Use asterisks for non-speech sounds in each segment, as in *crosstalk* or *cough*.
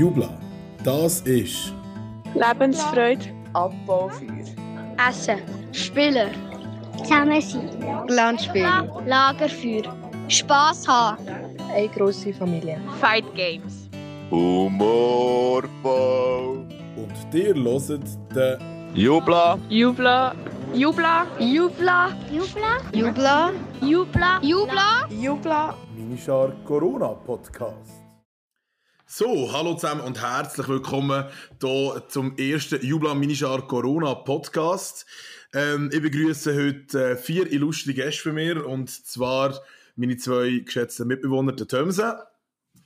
Jubla. Das ist Lebensfreude, Abbaufeuer. Essen. Spielen. Zusammen sein. Landspielen. Lagerfeuer. Spass haben. Eine grosse Familie. Fight Games. Humorvoll. und dir hört den Jubla. Jubla. Jubla. Jubla. Jubla. Jubla. Jubla. Jubla. Jubla. Minischar Corona Podcast. So, hallo zusammen und herzlich willkommen hier zum ersten Jubla Minischar Corona Podcast. Ähm, ich begrüße heute äh, vier illustre Gäste für mir und zwar meine zwei geschätzten Mitbewohner, der Thomse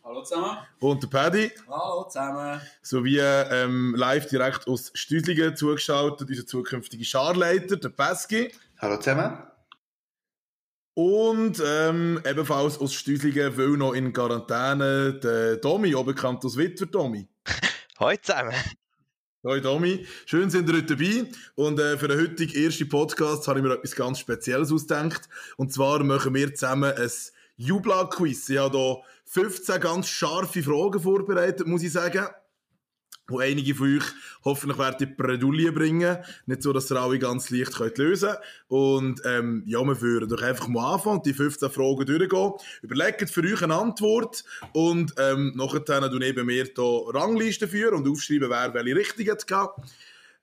Hallo zusammen. und der Paddy, Hallo zusammen. sowie ähm, live direkt aus Stüdlingen zugeschaltet, unser zukünftiger Scharleiter, der Pesky. Hallo zusammen. Und ähm, ebenfalls aus Stüdlingen, weil noch in Quarantäne, der Domi, auch bekannt als Witwer Domi. *laughs* Hallo zusammen. Hoi Domi, schön sind ihr heute dabei. Und äh, für den heutigen ersten Podcast habe ich mir etwas ganz Spezielles ausgedacht. Und zwar machen wir zusammen ein Jubla-Quiz. Ich habe hier 15 ganz scharfe Fragen vorbereitet, muss ich sagen. Wo einige von euch hoffentlich werden die Bredouille bringen. Nicht so, dass ihr alle ganz leicht könnt lösen könnt. Und ähm, ja, wir würden doch einfach mal anfangen und die 15 Fragen durchgehen. Überlegt für euch eine Antwort und ähm, nachher tun neben mir hier Ranglisten führen und aufschreiben, wer welche richtig hat gehabt.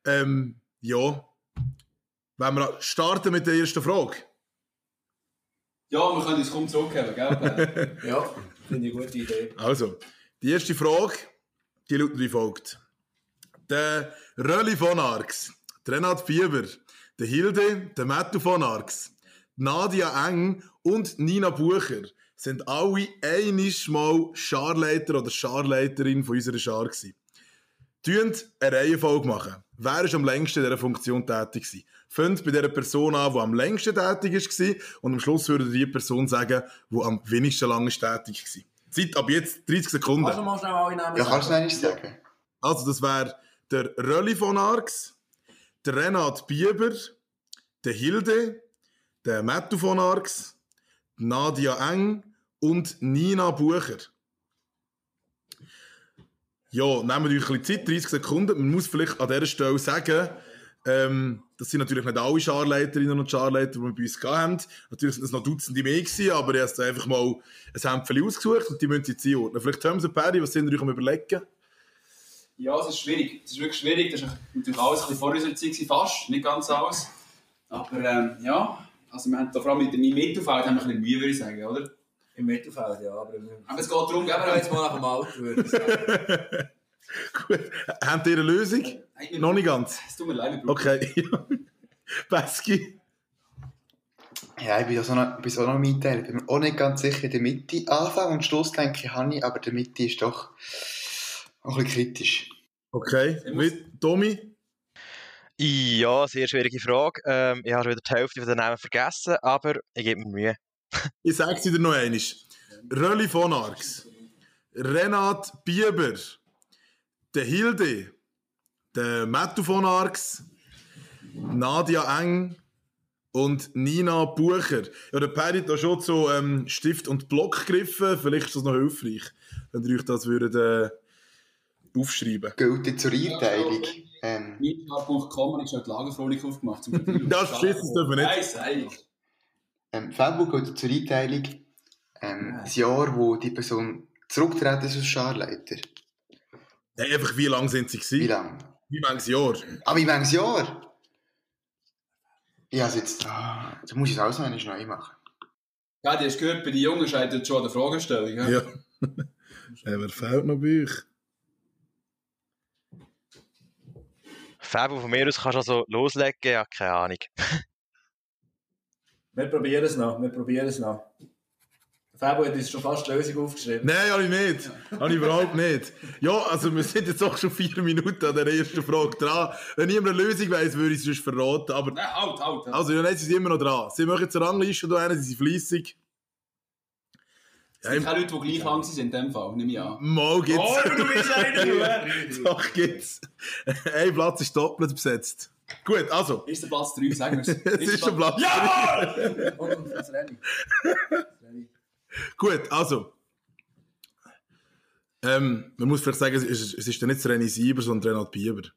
Ähm, ja, wenn wir starten mit der ersten Frage. Ja, wir können uns kaum zurückgeben, gell? *laughs* Ja. Finde ich eine gute Idee. Also, die erste Frage, die lautet wie folgt. Der Rölli von Arx, der Renat Fieber, der Hilde, der Mattu von Arx, Nadia Eng und Nina Bucher sind alle einiges Mal Scharleiter oder Scharleiterin von unserer Schar gewesen. Tönt eine Reihenfolge machen. Wer ist am längsten in dieser Funktion tätig gewesen? Fängt bei der Person an, die am längsten tätig war und am Schluss würde die Person sagen, die am wenigsten lange tätig war. Zeit ab jetzt 30 Sekunden. Kannst du mal schnell alle Namen Ja, kannst du noch einmal sagen? Also, das wäre der Rölli von Arx, der Renat Bieber, der Hilde, der Mattu von Arx, Nadia Eng und Nina Bucher. Ja, nehmen wir euch ein bisschen Zeit, 30 Sekunden. Man muss vielleicht an dieser Stelle sagen, ähm, das sind natürlich nicht alle Scharleiterinnen und Scharleiter, die wir bei uns gehabt haben. Natürlich sind es noch Dutzende mehr gewesen, aber ich habe jetzt einfach mal ein Hämpfchen ausgesucht und die müssen Sie jetzt einordnen. Vielleicht haben Sie Perry, was sind ihr euch am überlegen? Ja, es ist schwierig. Es ist wirklich schwierig. Das ist natürlich alles ein bisschen vor unserer Zeit, fast. Nicht ganz alles. Aber ähm, ja, also wir haben da vor allem mit dem Mittelfeld haben wir ein bisschen Mühe, würde ich sagen, oder? Im Mittelfeld, ja. Aber, Aber es geht darum, geben wir jetzt mal nach dem Alter, würde ich sagen. *laughs* Gut. Habt ihr eine Lösung? Hey, Noch nicht ganz. Es tut mir leid, Okay. *laughs* Pesky. Ja, ich bin auch noch, bin noch mitteilen. Ich bin mir auch nicht ganz sicher in der Mitte. Anfang und Schluss denke ich, habe ich, aber der Mitte ist doch auch ein bisschen kritisch. Okay. Mit Tommy. Ja, sehr schwierige Frage. Ähm, ich habe wieder die Hälfte von den Namen vergessen, aber ich gebe mir Mühe. *laughs* Ich sage es dir noch einmal. Rölli von Arx. Renat Bieber. Der Hilde. Der Mattu von Arx. Nadia Eng. Und Nina Bucher. Ja, der Perry hat da schon zu ähm, Stift und Block gegriffen. Vielleicht ist das noch hilfreich, wenn ihr euch das würdet, äh, aufschreiben Gilt zur Einteilung. Ähm, habe ich schon die Lagerfronik aufgemacht. Zum. *laughs* Das schissen dürfen wir nicht. Nein, sei. ähm, Facebook gilt zur Einteilung. Ähm, das Jahr, wo die Person zurücktreten ist als Scharleiter. Hey, einfach, wie lange sind sie Wie gewesen? lange? Wie manches Jahr? Aber wie langes Jahr? Ja, also jetzt, ah, da muss ich es auch noch einmal neu machen. Ja, die hast gehört, bei den Jungen scheitert schon an der Fragestellung. Ja? Ja. *laughs* wer fehlt noch bei euch? Fabio, von mir aus kannst du also loslegen, ja, keine Ahnung. *laughs* Wir probieren es noch, wir probieren es noch. Fabio hat uns schon fast die Lösung aufgeschrieben. Nein, habe ich nicht. Habe ich überhaupt nicht. Ja, also wir sind jetzt auch schon vier Minuten an der ersten Frage dran. Wenn niemand eine Lösung weiss, würde ich es sonst verraten. Aber, Nein, halt, halt. halt. also, ja, sie sind immer noch dran. Sie machen jetzt eine Rangliste da rein, sie sind fleissig. es gibt keine Leute, die gleich lang sind in dem Fall, nehme ich an. Mal gibt's. Oh, du bist einer, du! Doch gibt's. Ein Platz ist doppelt besetzt. Gut, also. Ist der Platz 3, sagen wir es. Es ist der Platz. Jawohl! Und, und das Rennen. Das Rennen. Gut, also. Ähm, man muss vielleicht sagen, es ist, es ist dann nicht René Sieber, sondern Renat Bieber.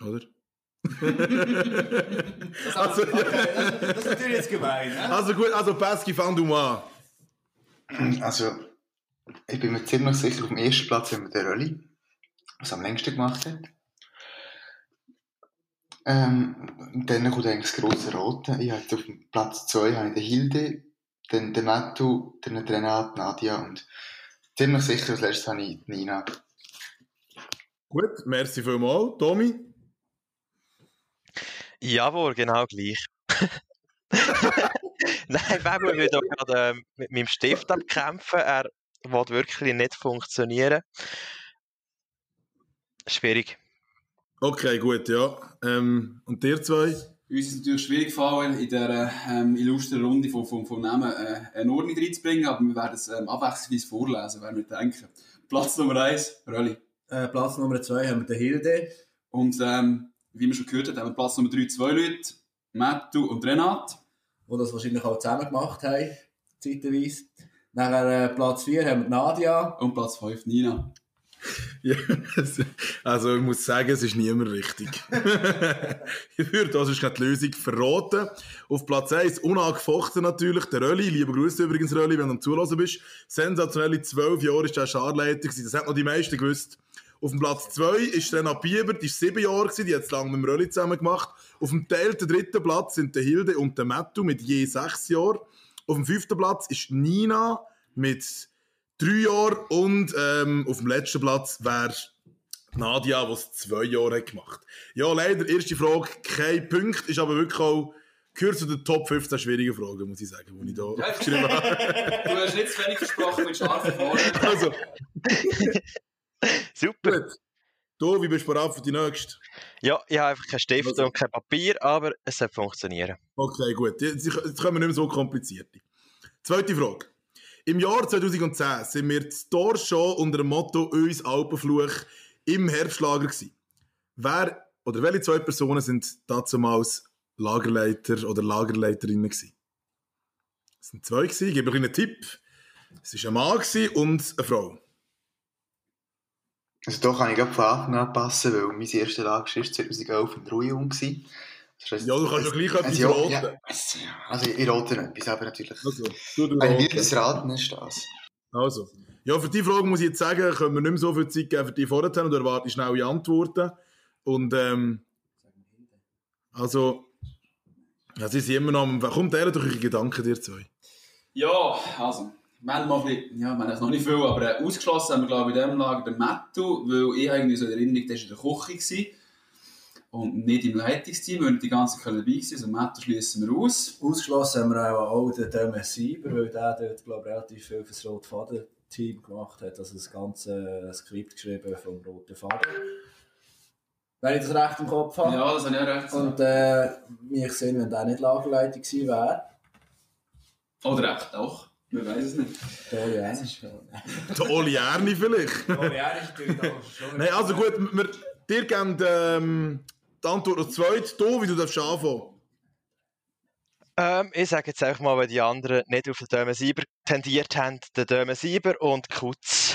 Oder? Das, Also, okay, das, das ist natürlich jetzt gemein. Ne? Also gut, also Pesky, fang du mal an. Also, ich bin mir ziemlich sicher, auf dem ersten Platz haben wir den Rölli, was am längsten gemacht hat. Ähm, dann kommt eigentlich das grosse Rote. Ich habe auf Platz 2 habe ich den Hilde, dann den Mattu, dann den Renat, Nadia und ziemlich sicher als letztes habe ich Nina. Gut, merci vielmals. Tommy? Jawohl, genau gleich. *laughs* Nein, Fabio will da gerade ähm, mit meinem Stift abkämpfen. Er will wirklich nicht funktionieren. Schwierig. Okay, gut, ja. Ähm, und dir zwei? Uns ist es natürlich schwierig gefallen, in dieser ähm, illustren Runde von, von, von Namen äh, eine Ordnung reinzubringen, aber wir werden es ähm, abwechslungsweise vorlesen, werden wir denken. Platz Nummer 1, Rölli. Äh, Platz Nummer 2 haben wir den Hilde. Und ähm, wie wir schon gehört haben, haben wir Platz Nummer 3 zwei Leute, Mattu und Renat. die das wahrscheinlich auch zusammen gemacht haben, zeitweise. Nachher äh, Platz 4 haben wir Nadia. Und Platz 5 Nina. *laughs* Ja, also ich muss sagen, es ist niemand richtig. *laughs* ich würde das ist gerade die Lösung verraten. Auf Platz 1, unangefochten natürlich, der Rölli. Liebe Grüße übrigens, Rölli, wenn du am Zulassen bist. Sensationelle zwölf Jahre ist der Scharleiter gewesen. Das hat noch die meisten gewusst. Auf dem Platz 2 ist Renat Bieber, die ist sieben Jahre gewesen, die hat es lange mit dem Rölli zusammen gemacht. Auf dem teilten dritten Platz sind der Hilde und der Mattu mit je sechs Jahren. Auf dem fünften Platz ist Nina mit drei Jahren und ähm, auf dem letzten Platz wäre Nadia, die es zwei Jahre hat gemacht Ja, leider, erste Frage, kein Punkt, ist aber wirklich auch, gehört zu den Top 15 schwierigen Fragen, muss ich sagen, die ich da Ja, aufgeschrieben habe. *laughs* Du hast nicht zu wenig versprochen mit scharfen Fragen. *laughs* Also, Super. gut. Du, wie bist du bereit für die nächste? Ja, ich habe einfach keinen Stift und kein Papier, aber es soll funktionieren. Okay, gut. Jetzt jetzt kommen wir nicht mehr so kompliziert. Zweite Frage. Im Jahr 2010 sind wir zu Tor schon unter dem Motto «Uns Alpenfluch» im Herbstlager gewesen. Wer oder welche zwei Personen sind damals Lagerleiter oder Lagerleiterinnen? Es sind zwei gewesen. Ich gebe euch einen Tipp. Es war ein Mann und eine Frau. Also da kann ich gerade von Anfang an passen, weil mein erster Lager war 2011 in Ruhejung. Ja, du kannst ja gleich etwas also, raten. ja, es- ja, also ich rate nicht etwas, aber natürlich. Also, du, du Ein raten. wildes Raten ist das. Also. Ja, für die Frage muss ich jetzt sagen, können wir nicht mehr so viel Zeit geben für die vorher und erwarte ich schnelle Antworten. Und, ähm, also, ja, sie sind immer noch am, komm, teilen doch eure Gedanken, dir zwei. Ja, also, wir haben mal ein bisschen, ja, wir haben noch nicht viel, aber äh, ausgeschlossen haben wir, glaube ich, in diesem Lager den Mattu, weil ich eigentlich so in Erinnerung, der war in der Küche gewesen und nicht im Leitungsteam, wir waren die ganze Zeit dabei gewesen, also Mattu schließen wir aus. Ausgeschlossen haben wir auch, auch den Demes Sieber, weil der dort, glaube ich, relativ viel für das Rote Faden-Team gemacht hat. Also das ganze Skript geschrieben vom Roten Faden. Wenn ich das recht im Kopf habe. Ja, das habe ich auch recht. Und äh, mich sehen, wenn der nicht Lagerleiter gewesen wäre. Oder recht, auch. Wir weiß es nicht. Der Oli Ernst. Der Oli Erni vielleicht. Oli Ernst natürlich auch schon. Nein, also gut, wir, dir geben ähm, die Antwort noch zweit. Du, wie du darfst anfangen. Ähm, ich sage jetzt einfach mal, weil die anderen nicht auf den Dömen Sieber tendiert haben, den Dömen Sieber und Kutz.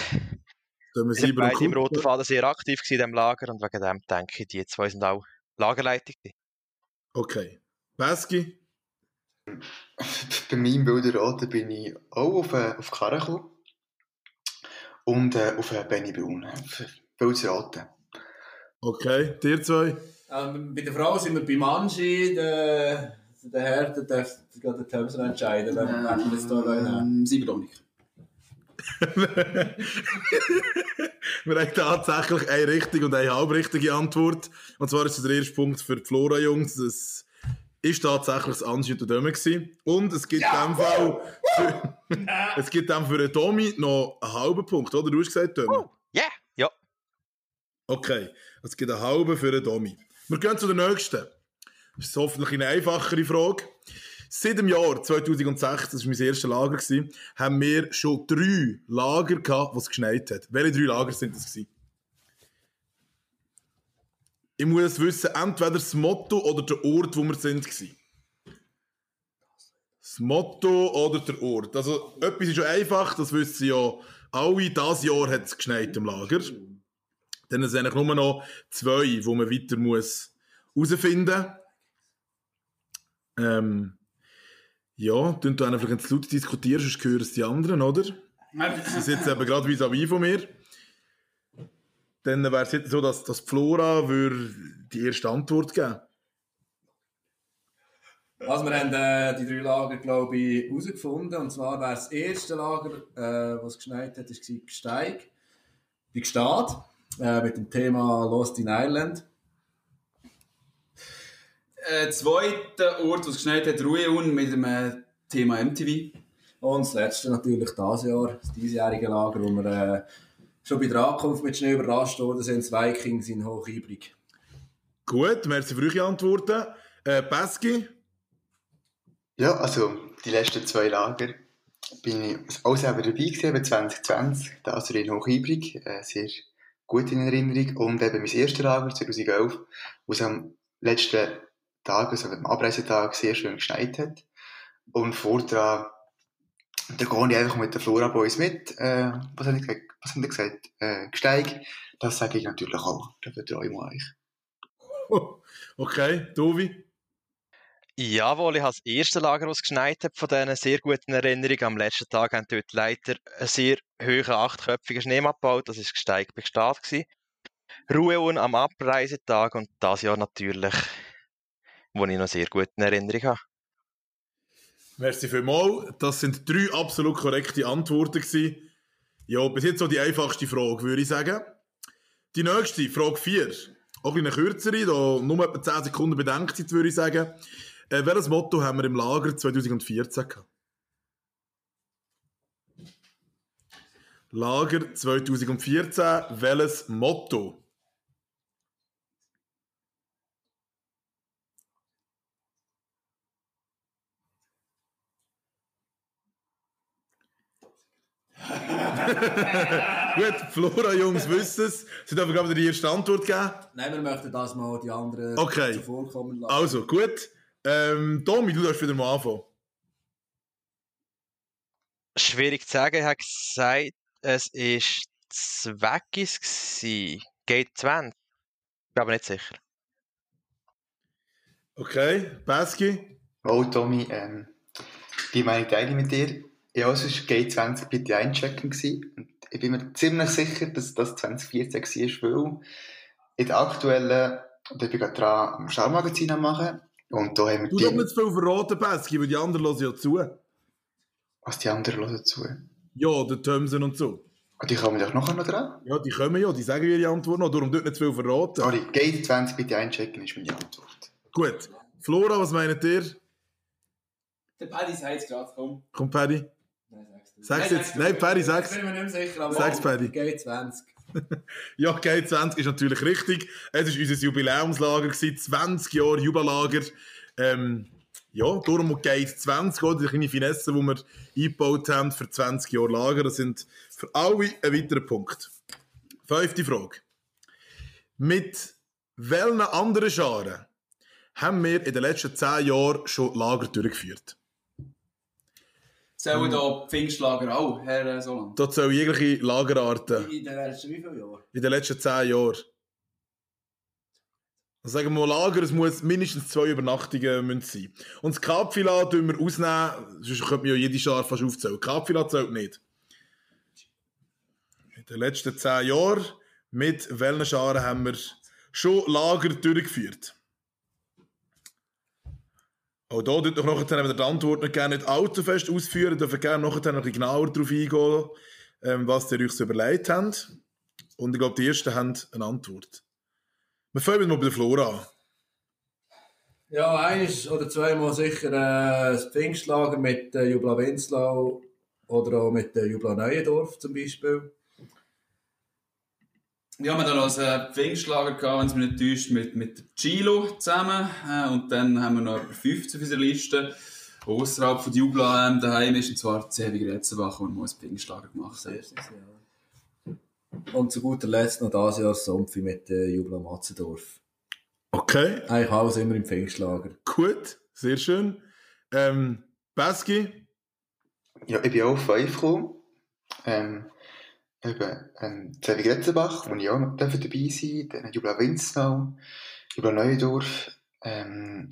Dömen Wir sind Sieber und beide im Kutz. Roten Faden sehr aktiv in diesem Lager und wegen dem denke ich, die zwei sind auch Lagerleitung. Okay. Pesky? Bei meinem Bilderraten bin ich auch auf, äh, auf die Karre gekommen. Und äh, auf äh, Benny Brun. Bilderraten. Okay. Dir zwei? Ähm, bei der Frau sind wir bei Manji, der, der Herr, der darf gerade den Terms entscheiden, wenn wir wenn wir jetzt hier. Ähm, Sieber Dominik. Wir haben tatsächlich eine richtige und eine halbrichtige Antwort. Und zwar ist das der erste Punkt für die Flora-Jungs. Das ist tatsächlich das Anschnitt der Döme gewesen. Und *laughs* es gibt in dem Fall für, es gibt dann für den Tommy noch einen halben Punkt, oder? Du hast gesagt, Döme. Ja, ja. Okay, es gibt einen halben für den Tommy. Wir gehen zu der nächsten. Das ist hoffentlich eine einfachere Frage. Seit dem Jahr 2006, das war mein erstes Lager, haben wir schon drei Lager gehabt, wo es geschneit hat. Welche drei Lager sind das gewesen? Ich muss wissen, entweder das Motto oder der Ort, wo wir sind. Das Motto oder der Ort. Also, etwas ist ja einfach, das wissen ja alle. Dieses Jahr hat es geschneit im Lager. Dann sind eigentlich nur noch zwei, wo man weiter muss herausfinden muss. Ähm, ja, dann du einfach ganz laut diskutieren, sonst hören es die anderen, oder? Sie sitzen eben gerade vis-à-vis von mir. Dann wäre es jetzt so, dass, dass Flora würde die erste Antwort geben Also wir haben äh, die drei Lager, glaube ich, herausgefunden. Und zwar wäre das erste Lager, äh, was geschneit hat, war Gsteig. Bei Gstaad. Äh, mit dem Thema Lost in Ireland. Äh, zweiter Ort, wo es geschneit hat, Ruheun mit dem äh, Thema MTV. Und das letzte natürlich dieses Jahr, das diesjährige Lager, wo wir äh, schon bei der Ankunft mit Schnee überrascht worden sind. Das Vikings in Hochibrig. Gut, merci für eure Antworten. Äh, Peski? Ja, also die letzten zwei Lager bin ich auch selber dabei gewesen, eben 2020, das in Hochibrig, äh, sehr gut in Erinnerung. Und eben mein erstes Lager, 2011, wo es am letzten Tag, also am Abreisetag, sehr schön geschneit hat. Und vor dran, da gehe ich einfach mit der Flora Boys mit. Äh, was habe ich gesagt? Was haben die gesagt? Äh, Gesteig. Das sage ich natürlich auch. Da vertraue ich euch. *laughs* Okay, Tobi? Jawohl, ich habe das erste Lager, das geschneit hat, von diesen sehr guten Erinnerungen. Am letzten Tag haben dort leider einen sehr hohen, achtköpfigen Schneemann gebaut. Das war Gesteig bei Gstaad. Ruhe am Abreisetag und das Jahr natürlich, wo ich noch sehr gute Erinnerungen habe. Merci vielmals. Das sind drei absolut korrekte Antworten gewesen. Ja, bis jetzt so die einfachste Frage, würde ich sagen. Die nächste, Frage 4. Auch eine kürzere, da nur etwa 10 Sekunden Bedenkzeit, würde ich sagen. Äh, welches Motto haben wir im Lager 2014 gehabt? Lager 2014, welches Motto? *laughs* Gut, Flora, Jungs, wissen es. Sie dürfen gerade die erste Antwort geben. Nein, wir möchten das mal die anderen Okay. zuvorkommen lassen. Also, gut. Ähm, Tommy, du darfst wieder mal anfangen. Schwierig zu sagen, ich habe gesagt, es war Zweckis. gsi. Geht 20. Ich bin aber nicht sicher. Okay, Peski? Oh, Tommy, ähm, die Meinung teile ich mit dir. Ja, es war G20 bitte einchecken gewesen. Und ich bin mir ziemlich sicher, dass das 2014 war, weil in der aktuellen, und ich bin gerade dran am Schaumagazin machen, und da haben wir Du die, darfst nicht zu viel verraten, Peski, weil die anderen hören ja zu. was die anderen hören zu. Ja, der Thomson und so. Und die kommen doch nachher noch dran. Ja, die kommen ja, die sagen ihre Antwort noch, darum dort nicht zu viel verraten. Sorry, G20 bitte einchecken ist meine Antwort. Gut. Flora, was meint ihr? Der Paddy sagt es gerade, komm. Komm, Paddy. Nein, sag's du. Sag's Nein, jetzt. Nein, Paddy, Ich sag's. bin mir nicht mehr sicher, aber Sag's, Paddy. G20. *laughs* Ja, G20 ist natürlich richtig. Es war unser Jubiläumslager, gewesen, 20 Jahre Jubellager. Ähm, ja, darum Gate 20, oder? die kleine Finesse, die wir eingebaut haben für 20 Jahre Lager. Das sind für alle ein weiterer Punkt. Fünfte Frage. Mit welchen anderen Scharen haben wir in den letzten 10 Jahren schon Lager durchgeführt? Sollen da die Pfingstlager auch, Herr äh, Soland? Da zählen jegliche Lagerarten In den letzten wie viele Jahren? in den letzten 10 Jahren. Also sagen wir mal Lager, es muss mindestens zwei Übernachtungen müssen sein. Und das Kapfila tun wir ausnehmen, sonst könnte man ja jede Schar fast aufzählen. Kapfila zählt nicht. In den letzten 10 Jahren, mit welchen Scharen haben wir schon Lager durchgeführt? Auch da tut doch nachher, ihr die Antwort nicht gerne nicht allzu fest ausführen, dürft ihr gerne noch ein genauer darauf eingehen, ähm, was ihr euch so überlegt habt. Und ich glaube, die ersten haben eine Antwort. Wir fangen mal bei der Flora an. Ja, eines oder zweimal sicher äh, das Pfingstlager mit äh, Jubla Winslau oder auch mit äh, Jubla Neuendorf zum Beispiel. Ja, wir haben noch ein äh, Pfingstlager gehabt, wenn es mich nicht täuscht, mit, mit Chilo zusammen. Äh, und dann haben wir noch etwa 15 auf unserer Liste. Außerhalb von Jubla ähm, daheim ist, und zwar Zewig Retzenbach, wo wir mal ein Pfingstlager gemacht haben. Und zu guter Letzt noch das Jahr Sompfi mit äh, Jubla Matzendorf. Okay, Eigentlich alles immer im Pfingstlager. gut, sehr schön. Ähm, Pesky? Ja, ich bin auch auf 5 gekommen. Ähm, eben, ähm, Zevi Gretzenbach, wo ich auch noch dabei sein durfte, dann Jubla Winznau, Jubla Neuendorf, ähm,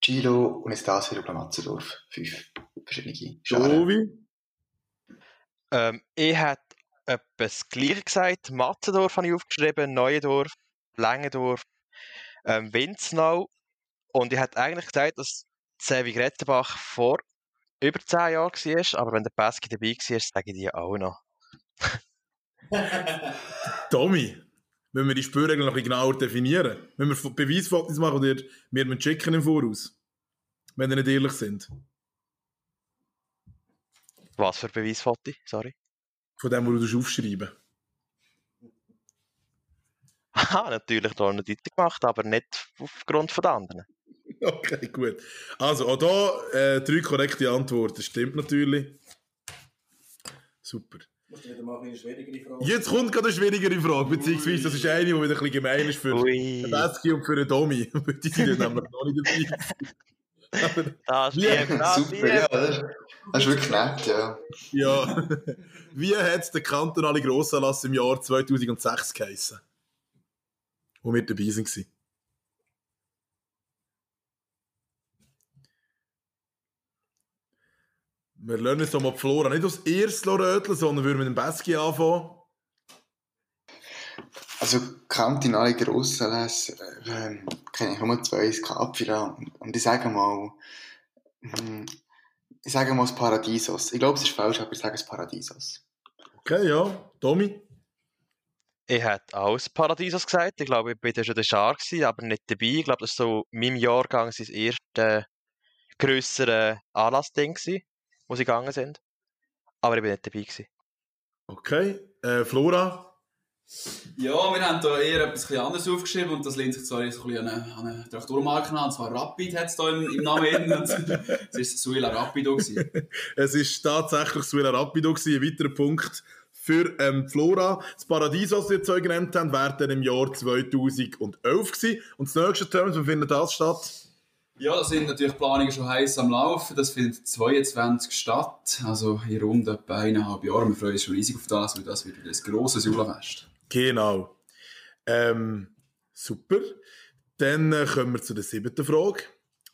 Gilo und jetzt das wieder Jubla Matzendorf. Fünf verschiedene Scharen. Jovi? Ähm, ich hätte etwas das Gleiche gesagt. Matzendorf habe ich aufgeschrieben, Neuendorf, Längendorf, ähm, Winznau. Und ich hätte eigentlich gesagt, dass Sevi Grettenbach vor über 10 Jahren war, aber wenn der Pesky dabei war, sage ich dir auch noch. *laughs* Tommy, müssen wir die Spürregeln noch ein bisschen genauer definieren? Müssen wir Beweisfotos machen oder wir müssen checken im Voraus? Wenn wir nicht ehrlich sind. Was für Beweisfoto? Sorry. Von dem, was du aufschreiben *laughs* Aha, natürlich da eine deutlich gemacht, aber nicht aufgrund von den anderen. *laughs* Okay, gut. Also, auch da äh, drei korrekte Antworten. Stimmt natürlich. Super. Jetzt kommt gerade eine schwierigere Frage, beziehungsweise das ist eine, die wieder ein bisschen gemein ist für den und für den Domi. *laughs* Die sind *laughs* nämlich noch nicht dabei. Das lieb, das Super, lieb. ja, das ist, das ist wirklich nett, ja. Ja. *laughs* Wie hat der kantonale Grossanlass im Jahr 2006 geheissen? Wo wir dabei waren. Wir lernen jetzt mal die Flora nicht aus ersten röteln, sondern würden mit dem Besky anfangen. Also, kantonale Grossanlässe, äh, kenne ich nur zwei, das Capira und, und ich sage mal, hm, ich sage mal das Paradiesos. Ich glaube, es ist falsch, aber ich sage das Paradiesos. Okay, ja. Tommy? Ich hätte auch das Paradiesos gesagt. Ich glaube, ich war schon der Schar, gewesen, aber nicht dabei. Ich glaube, das war so in meinem Jahrgang sein erste grössere Anlassding, gewesen, wo sie gegangen sind. Aber ich bin nicht dabei. Gewesen. Okay. Äh, Flora? Ja, wir haben da eher etwas ein bisschen anderes aufgeschrieben und das lehnt sich zwar jetzt ein bisschen an eine, an eine Traktormarke an, und zwar Rapid hat es da im, im Namen drin. *laughs* Es war Suela Rapido. Gewesen. *laughs* Es ist tatsächlich Suela Rapido gewesen. Ein weiterer Punkt für ähm, Flora. Das Paradies, was wir jetzt euch genannt haben, wäre dann im Jahr 2011 gewesen. Und das nächste Term, wo findet das statt? Ja, da sind natürlich die Planungen schon heiß am Laufen. Das findet 22 statt, also in rund etwa eineinhalb Jahren. Wir freuen uns schon riesig auf das, weil das wird wieder ein grosses Julafest. Genau. Ähm, super. Dann äh, kommen wir zu der siebten Frage.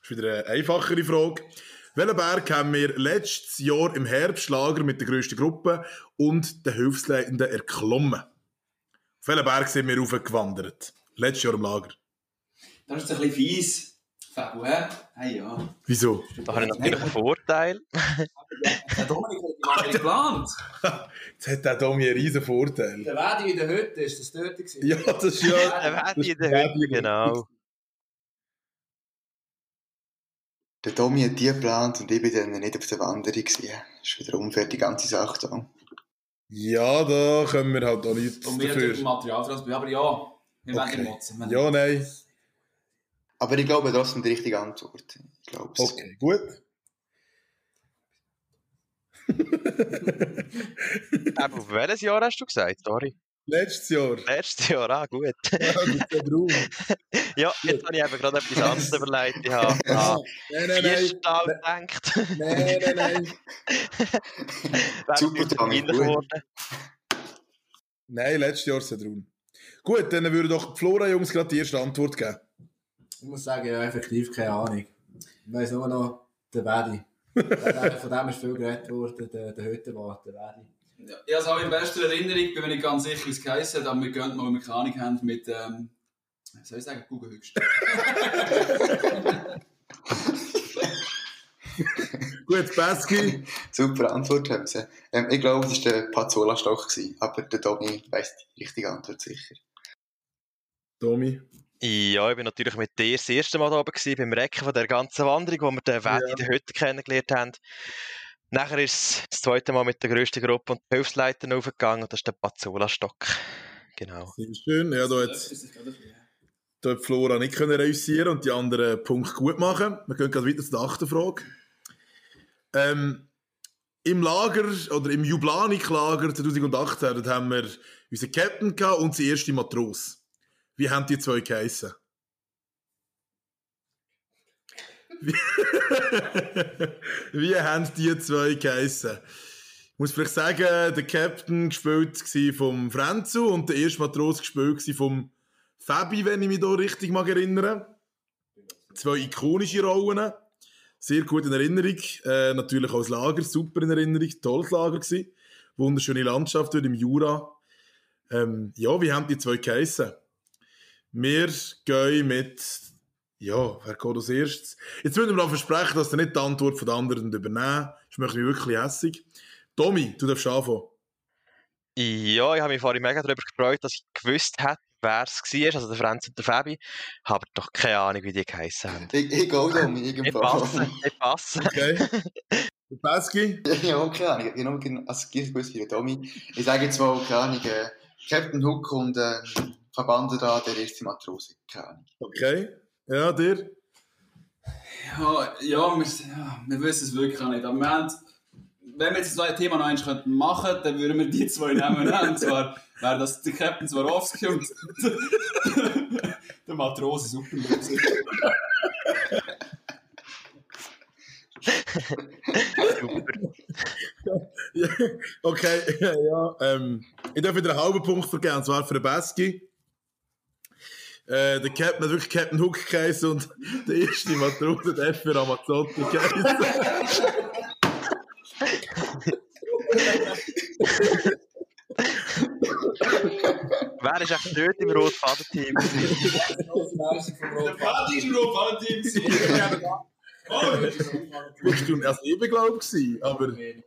Das ist wieder eine einfachere Frage. Welchen Berg haben wir letztes Jahr im Herbstlager mit der grössten Gruppe und den Hilfsleitenden erklommen? Auf welchen Berg sind wir raufgewandert? Letztes Jahr im Lager. Das ist ein bisschen fies. Hey, *laughs* ja. Wieso? Da habe ich natürlich einen Vorteil. Der Dominik hat die Lange geplant. Jetzt hat der Domi einen riesen Vorteil. Der Wedi in der Hütte, ist das dort gewesen? Ja, das ist ja... Der Wedi in der Hütte, genau. Der Tommy hat die geplant und ich bin dann nicht auf der Wanderung gewesen. Das ist wieder unfair, die ganze Sache da. Ja, da können wir halt auch nichts Und wir haben dafür. Material. Aber ja, wir werden Okay. nicht motzen. Ja, nein. Aber ich glaube trotzdem die richtige Antwort. Ich glaube. Okay, gut. Aber *laughs* auf welches Jahr hast du gesagt? Sorry. Letztes Jahr. Letztes Jahr, ah, gut. Ja, das *laughs* ist ja jetzt habe ich eben gerade etwas anderes überlegt. Ich habe *laughs* an Nein, nein, nein. Gedacht. Nein, nein, nein. Super, peinlich gut. geworden. Nein, letztes Jahr ist es drum. Gut, dann würde doch die Flora-Jungs gerade die erste Antwort geben. Ich muss sagen, ja, effektiv keine Ahnung. Ich weiss nur noch, der Wedi. Von dem ist viel geredet worden, der, der Hüttenwart, der Wedi. Ja, ich habe in bester Erinnerung, bin mir nicht ganz sicher, wie es geheißen hat, aber wir gehen mal, keine Ahnung haben, mit, ähm, was soll ich sagen, Google höchst. *laughs* Gut, Pesky. Super Antwort haben sie. Ähm, ich glaube, es war der Pazzola-Stock, aber der Tommy weiss die richtige Antwort sicher. Tommy. Ja, ich bin natürlich mit dir das erste Mal da oben gewesen, beim Recken von der ganzen Wanderung, wo wir den Wedi Ja. in der Hütte kennengelernt haben. Nachher ist es das zweite Mal mit der grössten Gruppe und den Hilfsleitern aufgegangen und das ist der Pazzola-Stock. Genau. Sehr schön. Ja, da hat, da hat Flora nicht können reüssieren und die anderen Punkte gut machen. Wir gehen gerade weiter zur achten Frage. Ähm, Im Lager, oder im Jublanik-Lager 2018, dort haben wir unseren Captain gehabt und den ersten Matros. Wie haben die zwei geheissen? Wie, *laughs* wie haben die zwei geheissen? Ich muss vielleicht sagen, der Captain gespielt vom Frenzu und der erste Matros gespielt vom Fabi, wenn ich mich da richtig mag erinnern. Zwei ikonische Rollen. Sehr gut in Erinnerung. Äh, natürlich auch das Lager, super in Erinnerung. Tolles Lager gewesen. Wunderschöne Landschaft dort im Jura. Ähm, ja, wie haben die zwei geheissen? Wir gehen mit, ja, wer geht als erstes? Jetzt würden wir mal versprechen, dass ihr nicht die Antwort von den anderen übernehmen. Das macht mich wirklich hässig. Tommy, du darfst anfangen. Ja, ich habe mich vorhin mega darüber gefreut, dass ich gewusst hätte, wer es war, also der Franz und der Fabi. Habe doch keine Ahnung, wie die geheissen haben. Ich, ich gehe Tommy, Ich irgendwo. passe, ich passe. Okay. *laughs* Der Pesky? ja, keine Ahnung. Genau, genau, also gewusst wie der Tommy. Ich sage jetzt mal, keine Ahnung, äh, Captain Hook und äh, Verbanden da, der erste Matrose. Okay. Ja, dir? Ja, ja, wir, ja, wir wissen es wirklich auch nicht. Aber wir haben, wenn wir jetzt das neue Thema noch eins könnten machen, dann würden wir die zwei nehmen. *laughs* Und zwar wäre das der Captain Swarovski und *laughs* der Matrose Supermusik. *laughs* Ja, okay, ja. Ähm, ich darf wieder einen halben Punkt vergeben, und zwar für den Pesky. Äh, der Captain hat wirklich Captain Hook geheißen und *laughs* der erste Matrose hat F für Amazzotti geheißen. *laughs* Wer ist echt dort im Rotfaden-Team? Der Party ist nur Party. Bist du, also ich bin glaube ich, aber ich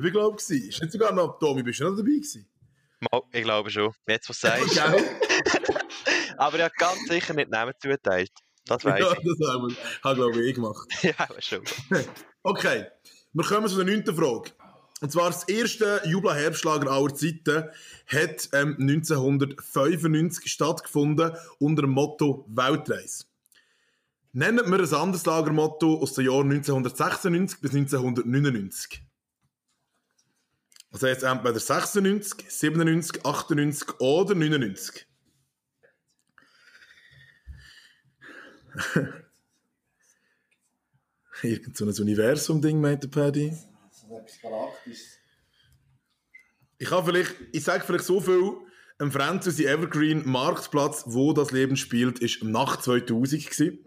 bin glaube ich, ist nicht sogar noch Tommy, bist du noch dabei gewesen? Mal, ich glaube schon. Jetzt, was du sagst. Gell? Aber er hat ganz sicher nicht Namen zuteilt. Das Ja, weiß das habe hab, glaube ich, ich gemacht. ich. *laughs* ja, schon. *laughs* Okay, wir kommen zu der neunten Frage. Und zwar das erste Jubla-Herbstlager aller Zeiten hat ähm, 1995 stattgefunden unter dem Motto Weltreise. Nennen wir ein anderes Lagermotto aus den Jahren 1996 bis 1999. Also jetzt entweder 96, 97, 98 oder 99. *laughs* Irgend so ein Universum-Ding, meint der Paddy. So etwas Galaktisches. Ich kann vielleicht, ich sage vielleicht so viel, ein Franzose Evergreen Marktplatz, wo das Leben spielt, ist nach 2000 gewesen.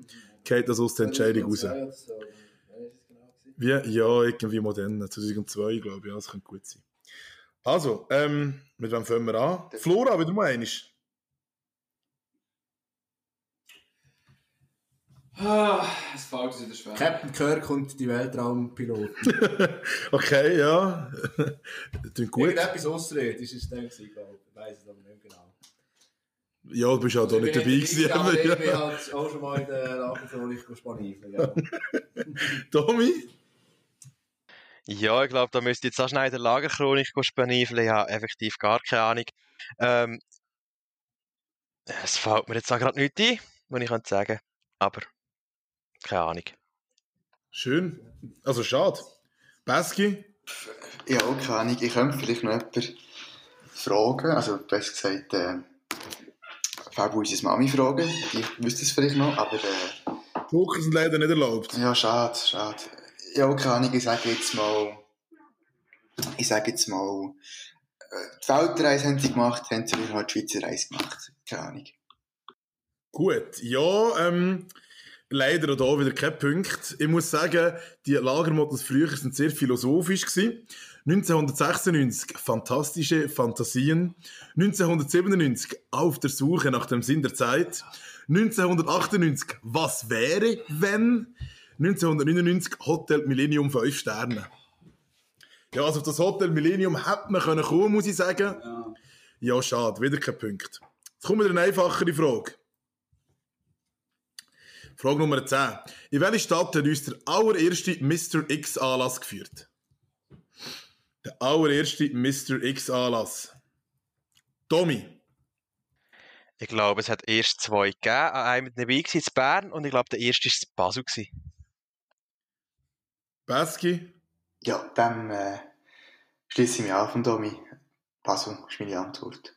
Geht das aus der Entscheidung raus. Wie, ja, irgendwie modern, 2002, glaube ich, ja, das könnte gut sein. Also, ähm, mit wem fangen wir an? Flora, wieder mal einig. Ah, es fällt uns wieder schwer. Captain Kirk und die Weltraumpiloten. *laughs* Okay, ja. *laughs* Klingt gut. Irgendetwas Ausrede ist es dann gewesen, glaube ich. Ich weiss es aber nicht genau. Ja, du bist halt auch nicht Ich dabei gewesen. aber aber ich bin ja. halt auch schon mal in der Lagerfrohlich Spanien. Ja. *laughs* Tommy? Ja, ich glaube, da müsste jetzt auch schnell in der Lagerchronik spaniflen. Ich habe effektiv gar keine Ahnung. Ähm, es fällt mir jetzt auch gerade nichts ein, was ich könnte sagen Aber keine Ahnung. Schön. Also, schade. Pesky? Ja, auch keine Ahnung. Ich könnte vielleicht noch jemanden fragen. Also, besser gesagt, äh, Fabu unsere Mami fragen. Die wüsste es vielleicht noch, aber äh, Joker sind leider nicht erlaubt. ja, schade, schade. Ja, auch keine Ahnung. Ich sage jetzt mal, ich sage jetzt mal, äh, die Weltreise haben sie gemacht, haben sie halt die Schweizer Reise gemacht. Keine Ahnung. Gut, ja, ähm, leider auch da wieder kein Punkt. Ich muss sagen, die Lagermottos früher sind sehr philosophisch gewesen. 1996 fantastische Fantasien. 1997 auf der Suche nach dem Sinn der Zeit. 1998 was wäre, wenn? 1999 Hotel Millennium 5 Sterne. Ja, also auf das Hotel Millennium hätte man können kommen, muss ich sagen. Ja. Ja, schade, wieder kein Punkt. Jetzt kommt wieder eine einfachere Frage. Frage Nummer 10. In welche Stadt hat uns der allererste Mr. X-Anlass geführt? Der allererste Mr. X-Anlass. Tommy. Ich glaube, es hat erst zwei gegeben. An einem dabei war in Bern und ich glaube, der erste war in Basel. gewesen. Beski. Ja, dann äh, schließe ich mich an von Domi. Basel ist meine Antwort.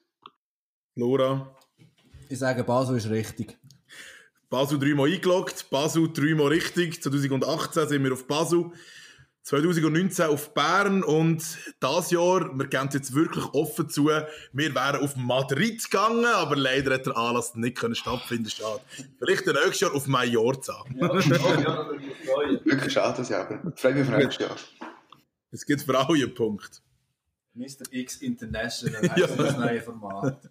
Laura. Ich sage, Basel ist richtig. Basel dreimal eingeloggt, Basel dreimal richtig. 2018 sind wir auf Basel. 2019 auf Bern und das Jahr, wir geben jetzt wirklich offen zu, wir wären auf Madrid gegangen, aber leider hat der Anlass nicht können stattfinden Schade. Vielleicht nächstes Jahr auf Mallorca. Ja, das ist auch, ja, das ist freuen. Wirklich schade, das Jahr, aber freue mich auf nächstes Jahr. Es gibt für alle einen Punkt. Mr. X International *laughs* Ja. das neue Format.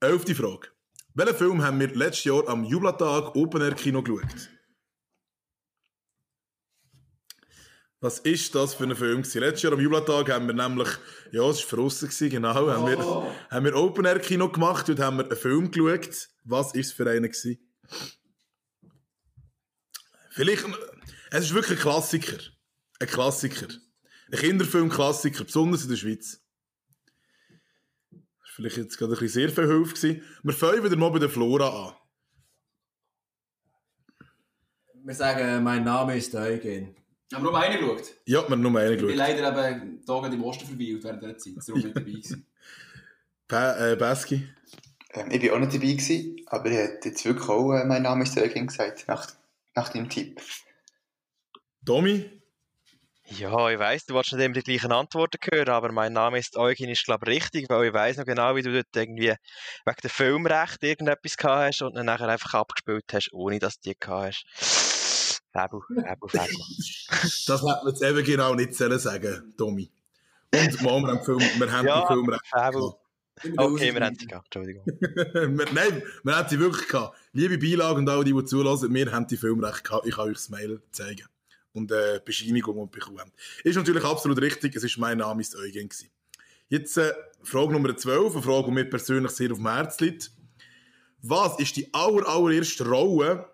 Elfte Frage. Welchen Film haben wir letztes Jahr am Jublatag Open Air Kino geschaut? Was ist das für ein Film? Letztes Jahr am Jublatag haben wir nämlich, ja, es war gewesen, genau, haben, wir, haben wir Open Air Kino gemacht und haben wir einen Film geschaut. Was ist es für einen? Gewesen? Vielleicht, es ist wirklich ein Klassiker. Ein Klassiker. Ein Kinderfilm-Klassiker, besonders in der Schweiz. Vielleicht jetzt gerade ein bisschen sehr viel Hilfe. Gewesen. Wir fangen wieder mal bei der Flora an. Wir sagen, mein Name ist Eugen. Haben wir nur einen geschaut? Ja, wir haben nur einen Ich bin geschaut. leider eben Tage im Osten verweilt während dieser Zeit. Darum nicht dabei gewesen. *laughs* Pa äh, Baski. Ähm, ich war auch nicht dabei, gewesen, aber er hat jetzt wirklich auch äh, mein Name ist Eugen gesagt, nach, nach dem Tipp. Tommy. Ja, ich weiss, du wolltest nicht immer die gleichen Antworten hören, aber mein Name ist Eugen, ist glaube ich richtig, weil ich weiss noch genau, wie du dort irgendwie wegen der Filmrecht irgendetwas gehabt hast und dann nachher einfach abgespielt hast, ohne dass du die gehabt hast. Fabel, Fabel, Fabel. *laughs* Das hätte man jetzt eben genau nicht sollen sagen, Tommy. Und mal, wir haben, Film, wir haben Ja, die Filmrechte Fabel. gehabt. Okay, wir haben sie gehabt, Entschuldigung. *laughs* wir, nein, wir haben sie wirklich gehabt. Liebe Beilage und alle, die, die zulassen, wir haben die Filmrechte gehabt. Ich kann euch das Mail zeigen. Und äh, Bescheinigung, bekommen. Ist natürlich absolut richtig. Es ist mein Name ist Eugen. gewesen. Jetzt äh, Frage Nummer 12, eine Frage, die mir persönlich sehr auf dem Herzen liegt. Was ist die aller, allererste Rolle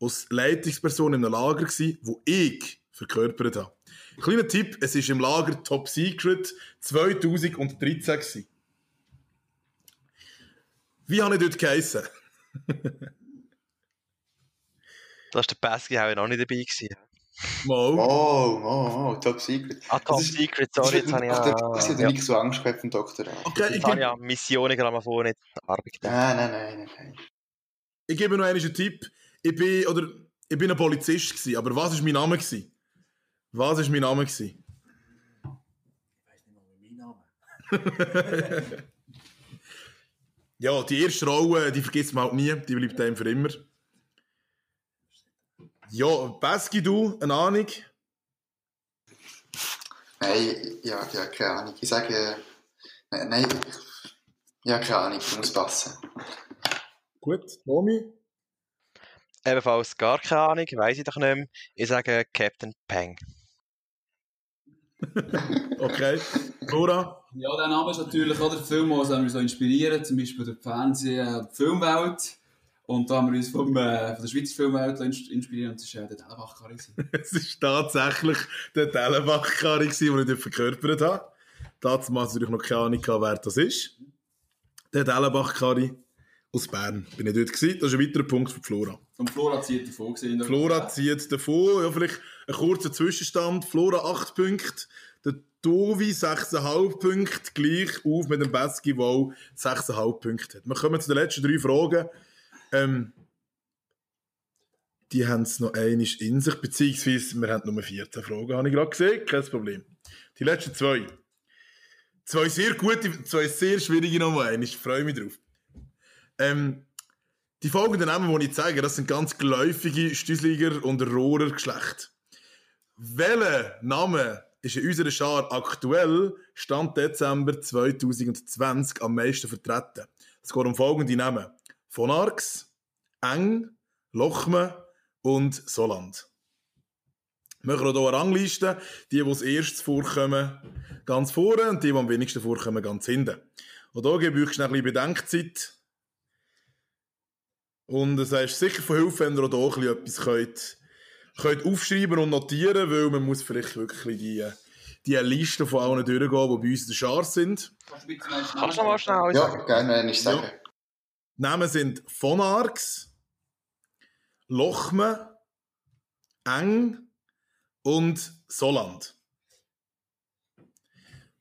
als Leitungsperson in einem Lager gewesen, wo ich verkörpert habe? Kleiner Tipp, es ist im Lager Top Secret 2013 gewesen. Wie habe ich dort geheissen? *laughs* Da ist der Pesky auch noch nicht dabei gewesen. Oh, oh, oh, Top Secret. Ah, Top ist- Secret, sorry, jetzt habe ich ja... hat ja. nicht so Angst gehabt vom Doktor. Okay, ich habe ich ja Missionen Grammophon nicht Arbeit gedacht. nein, nein, nein. nein. ich gebe noch einen Tipp. Ich bin, oder, ich bin ein Polizist gewesen, aber was ist mein Name gewesen? Was ist mein Name gewesen? Ich weiß nicht mal, wie mein Name *laughs* Ja, die erste Rolle, die vergisst man halt nie, die bleibt einem für immer. Ja, Beski, du, eine Ahnung? Nein, ja, ja, keine Ahnung. Ich sage, nein, nein, ich- ja, keine Ahnung, ich muss passen. Gut, Tommy? Ebenfalls gar keine Ahnung, weiss ich doch nicht mehr. Ich sage Captain Peng. *laughs* Okay. Flora? Ja, der Name ist natürlich auch der Film, der uns inspirieren, zum Beispiel der Fernsehen, die Filmwelt. Und da haben wir uns vom, äh, von der Schweizer Filmwelt ins- inspiriert und das ist äh, der Dellenbach-Karri. *laughs* Es war tatsächlich der Dellenbach-Karri, den ich verkörpert habe. Dazu natürlich noch keine Ahnung, wer das ist. Der Dellenbach-Karri aus Bern. Bin ich dort gewesen. Das ist ein weiterer Punkt für Flora. Und Flora zieht davon gesehen. Flora zieht davon. Ja, vielleicht ein kurzer Zwischenstand. Flora 8 Punkte. Der Tovi 6,5 Punkte. Gleich auf mit dem Beski, der auch 6,5 Punkte hat. Wir kommen zu den letzten drei Fragen. Ähm, die haben es noch einiges in sich, beziehungsweise wir haben nur 14 Fragen, habe ich gerade gesehen. Kein Problem. Die letzten zwei. Zwei sehr gute, zwei sehr schwierige ein. Ich freue mich drauf. Ähm, die folgenden Namen, die ich zeige, das sind ganz geläufige Stüsliger und Rohrer Geschlecht. Welcher Name ist in unserer Schar aktuell, Stand Dezember 2020, am meisten vertreten? Es geht um folgende Namen. Von Arx, Eng, Lochme und Soland. Wir machen auch hier eine Rangliste. Die, die als erstes vorkommen, ganz vorne und die, die am wenigsten vorkommen, ganz hinten. Und hier gebe ich euch schnell ein bisschen Bedenkzeit. Und es ist sicher von Hilfe, wenn ihr auch ein bisschen etwas könnt, könnt aufschreiben und notieren, weil man muss vielleicht wirklich die, die Liste von allen durchgehen, die bei uns in der Schar sind. Kannst du mal noch mal schnell Ja, sagen? gerne, wenn ich sagen. Namen sind von Arx, Lochme, Eng und Soland.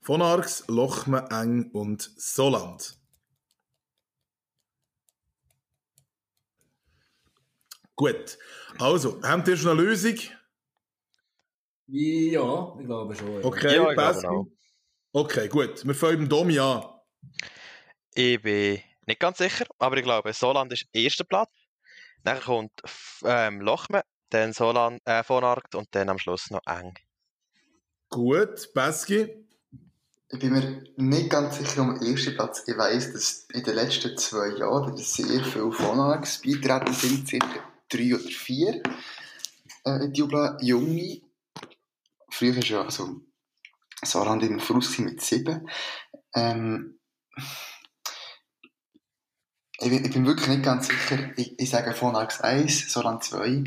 Von Arx, Lochme, Eng und Soland. Gut. Also, habt ihr schon eine Lösung? Ja, ich glaube schon. Ja. Okay, Ja, ich glaube. Okay, gut. Wir fangen mit Domi an. Ich bin nicht ganz sicher, aber ich glaube, Soland ist erster Platz. Dann kommt ähm, Lochme, dann Soland, äh, von Arkt und dann am Schluss noch Eng. Gut. Peski? Ich bin mir nicht ganz sicher um den ersten Platz. Ich weiss, dass in den letzten zwei Jahren sehr viele Phonarks beitreten sind, circa drei oder vier. Äh, in die Jubla Junge. Früher war ja also Saarland in Frust mit sieben. Ähm, ich, bin, ich bin wirklich nicht ganz sicher. Ich, ich sage Phonarks 1, Saarland 2,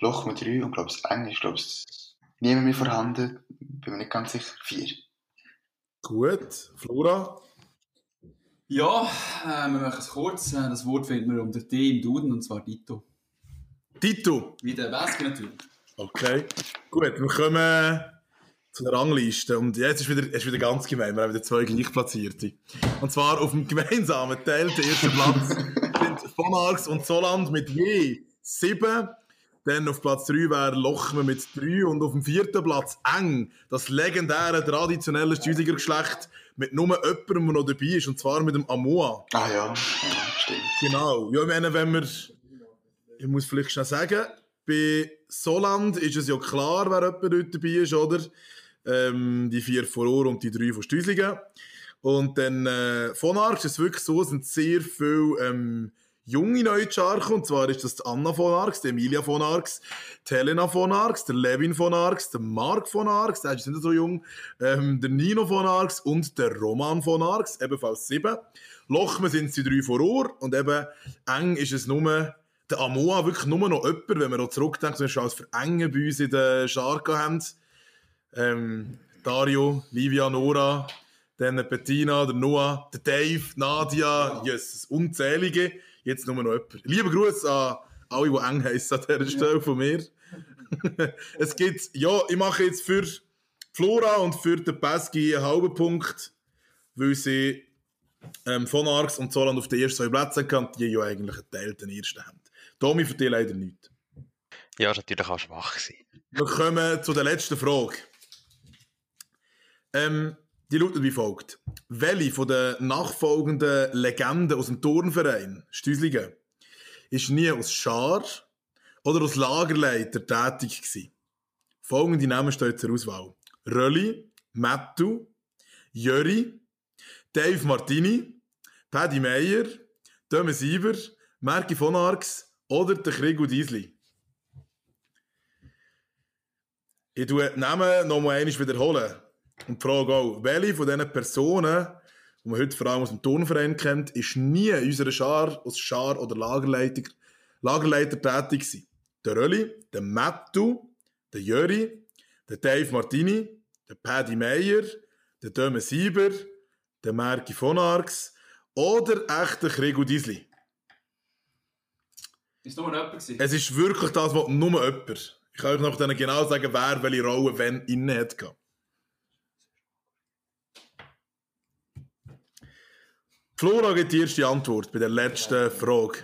Lochme 3 und glaube Eng ist glaube ich niemand mehr vorhanden. Bin mir nicht ganz sicher. 4. Gut. Flora? Ja, äh, wir machen es kurz. Äh, das Wort finden wir unter T im Duden, und zwar Dito. Tito? Wie der Wesker natürlich. Okay. Gut, wir kommen zu der Rangliste. Und jetzt ist wieder, es ist wieder ganz gemein. Wir haben wieder zwei gleichplatzierte. Und zwar auf dem gemeinsamen Teil, der erste Platz, sind Von Arx und Soland mit je sieben. Dann auf Platz 3 wäre Lochme mit 3 und auf dem vierten Platz Eng, das legendäre, traditionelle Stüdiger Geschlecht mit nur jemandem, der noch dabei ist, und zwar mit dem Amoa. Ah ja, ja stimmt. Genau. Ja, ich meine, wenn wir, ich muss vielleicht schnell sagen, bei Soland ist es ja klar, wer jemand dort dabei ist, oder? Ähm, die vier von Rohr und die drei von Stüslingen. Und dann äh, von Arx ist wirklich so, es sind sehr viele ähm, junge Neutscharchen, und zwar ist das die Anna von Arx, die Emilia von Arx, die Helena von Arx, der Levin von Arx, der Mark von Arx, der ist nicht so jung, ähm, der Nino von Arx und der Roman von Arx, ebenfalls sieben. Lochme sind sie drei vor Ohr und eben eng ist es nur der Amoa wirklich nur noch jemand, wenn man noch zurückdenkt, zum Beispiel als für enge bei uns in der Scharka haben. Ähm, Dario, Livia, Nora, dann Bettina, der Noah, der Dave, Nadia, Jesus, unzählige. Jetzt nur noch jemand. Liebe Grüße an alle, die eng heissen an dieser Stelle von mir. *laughs* es gibt, ja, ich mache jetzt für Flora und für den Pesky einen halben Punkt, weil sie ähm, von Arx und Zoland auf den ersten zwei Plätzen hatten, die ja eigentlich einen Teil den ersten haben. Tommy, für dich leider nicht. Ja, natürlich auch schwach gewesen. Wir kommen zu der letzten Frage. Ähm, die lautet wie folgt. Welche von den nachfolgenden Legenden aus dem Turnverein Stüslingen ist nie als Schar oder als Lagerleiter tätig gewesen? Folgende Namen stehen zur Auswahl. Rölli, Mattu, Jöri, Dave Martini, Paddy Meyer, Döme Sieber, Merki von Arx oder der Krieg und Isli. Ich tue die Namen noch mal einmal wiederholen. Und frage auch, welche von diesen Personen, die man heute vor allem aus dem Turnverein kennt, ist nie in unserer Schar, als Schar- oder Lagerleiter, Lagerleiter tätig gewesen? Der Rölli, der Mattu, der Jöri, der Dave Martini, der Paddy Meyer, der Döme Sieber, der Merki von Arx oder echt der Krieg Disli. Ist nur jemand gewesen? Es ist wirklich das, was nur jemand. Ich kann euch noch dann genau sagen, wer welche Rolle wenn inne hat. Flora gibt die erste Antwort bei der letzten Frage.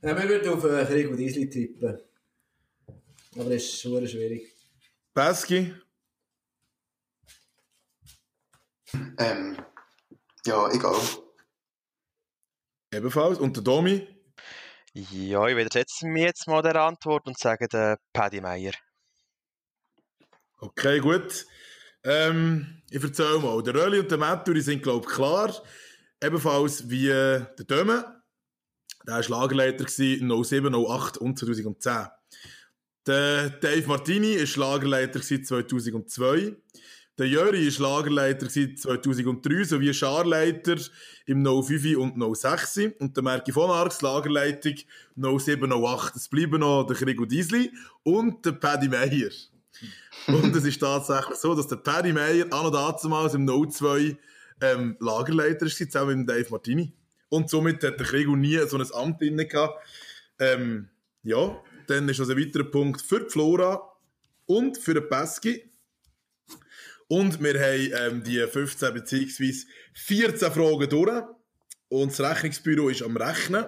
Ja, wir würden auf äh, Krieg und Isli tippen. Aber das ist schon schwierig. Pesky, Ähm, ja, egal. ebenfalls. Und der Domi. Ja, ich widersetze mich jetzt mal der Antwort und sage der Paddy Meyer. Okay, gut. Ähm, ich erzähle mal. Der Rölli und der Mattur die sind, glaube ich, klar. Ebenfalls wie äh, der Döme. Der war Lagerleiter gewesen, 07, 08 und 2010. Der Dave Martini war Lagerleiter gewesen 2002. Der Jöri war Lagerleiter gewesen 2003 sowie Scharleiter im 05 und 06. Und der Merki von Arx Lagerleitung 07, 08. Es bleiben noch der Krigo Diesli und der Paddy Meyer. Und es ist tatsächlich so, dass der Paddy Meyer auch noch damals im 02 ähm, Lagerleiter war, zusammen mit Dave Martini. Und somit hat der Krigo nie so ein Amt inne. Ähm, ja, dann ist das ein weiterer Punkt für die Flora und für den Pesky. Und wir haben ähm, die 15 bzw. 14 Fragen durch. Und das Rechnungsbüro ist am Rechnen.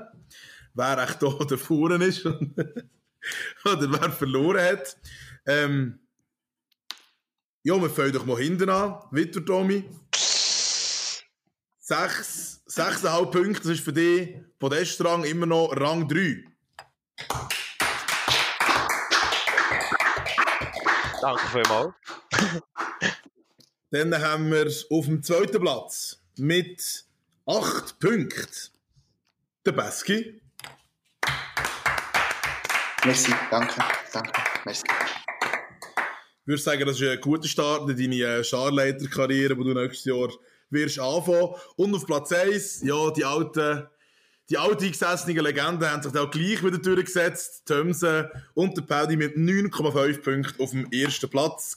wer echt *laughs* hier vorne ist *laughs* oder wer verloren hat. Ähm, ja, wir fangen doch mal hinten an. Witter, Tommy. Sechs, sechseinhalb Punkte, das ist für dich Podestrang immer noch Rang 3. Danke vielmals. Dann haben wir auf dem zweiten Platz mit acht Punkten den Beski. Merci, danke, danke, merci. Ich würde sagen, das ist ein guter Start in deine äh, Scharleiterkarriere, die du nächstes Jahr wirst anfangen. Und auf Platz 1, ja, die alten, die alte eingesessenen Legenden haben sich auch gleich wieder durchgesetzt. Thomsen und der Paddy mit 9,5 Punkten auf dem ersten Platz.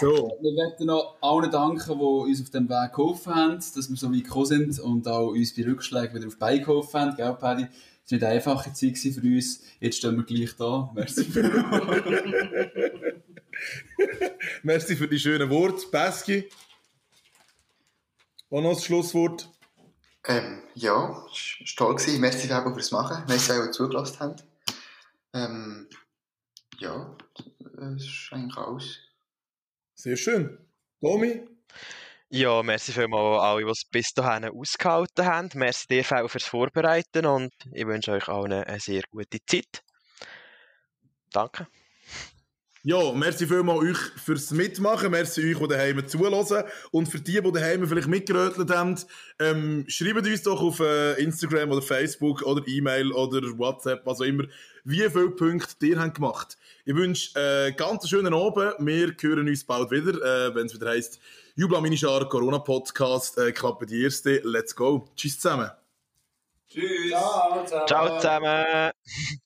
So. Wir möchten noch allen danken, die uns auf dem Weg geholfen haben, dass wir so weit gekommen sind und auch uns bei Rückschlägen wieder auf die Beine geholfen haben. Gell, Paddy? Es war nicht eine einfache Zeit für uns. Jetzt stehen wir gleich da. Merci. *laughs* Merci für die schönen Worte. Beski. Und noch das Schlusswort. Ähm, ja, es war toll. Gewesen. Merci Fabo fürs Machen. Merci, dass ihr zugelassen habt. Ähm, ja, das ist eigentlich alles. Sehr schön. Tommy? Ja, merci vielmals alle, die es bis dahin ausgehalten haben. Merci dir auch fürs Vorbereiten und ich wünsche euch allen eine sehr gute Zeit. Danke. Ja, merci vielmals euch fürs Mitmachen. Merci euch, die daheim zuhören. Und für die, die daheim vielleicht mitgerötelt haben, ähm, schreibt uns doch auf äh, Instagram oder Facebook oder E-Mail oder WhatsApp, was auch immer, wie viele Punkte ihr habt gemacht. Ich wünsche äh, ganz schönen Abend. Wir hören uns bald wieder, äh, wenn es wieder heisst Jubla Minischar Corona Podcast. Äh, Klappe die erste. Let's go. Tschüss zusammen. Tschüss. Ciao zusammen. Ciao zusammen. *laughs*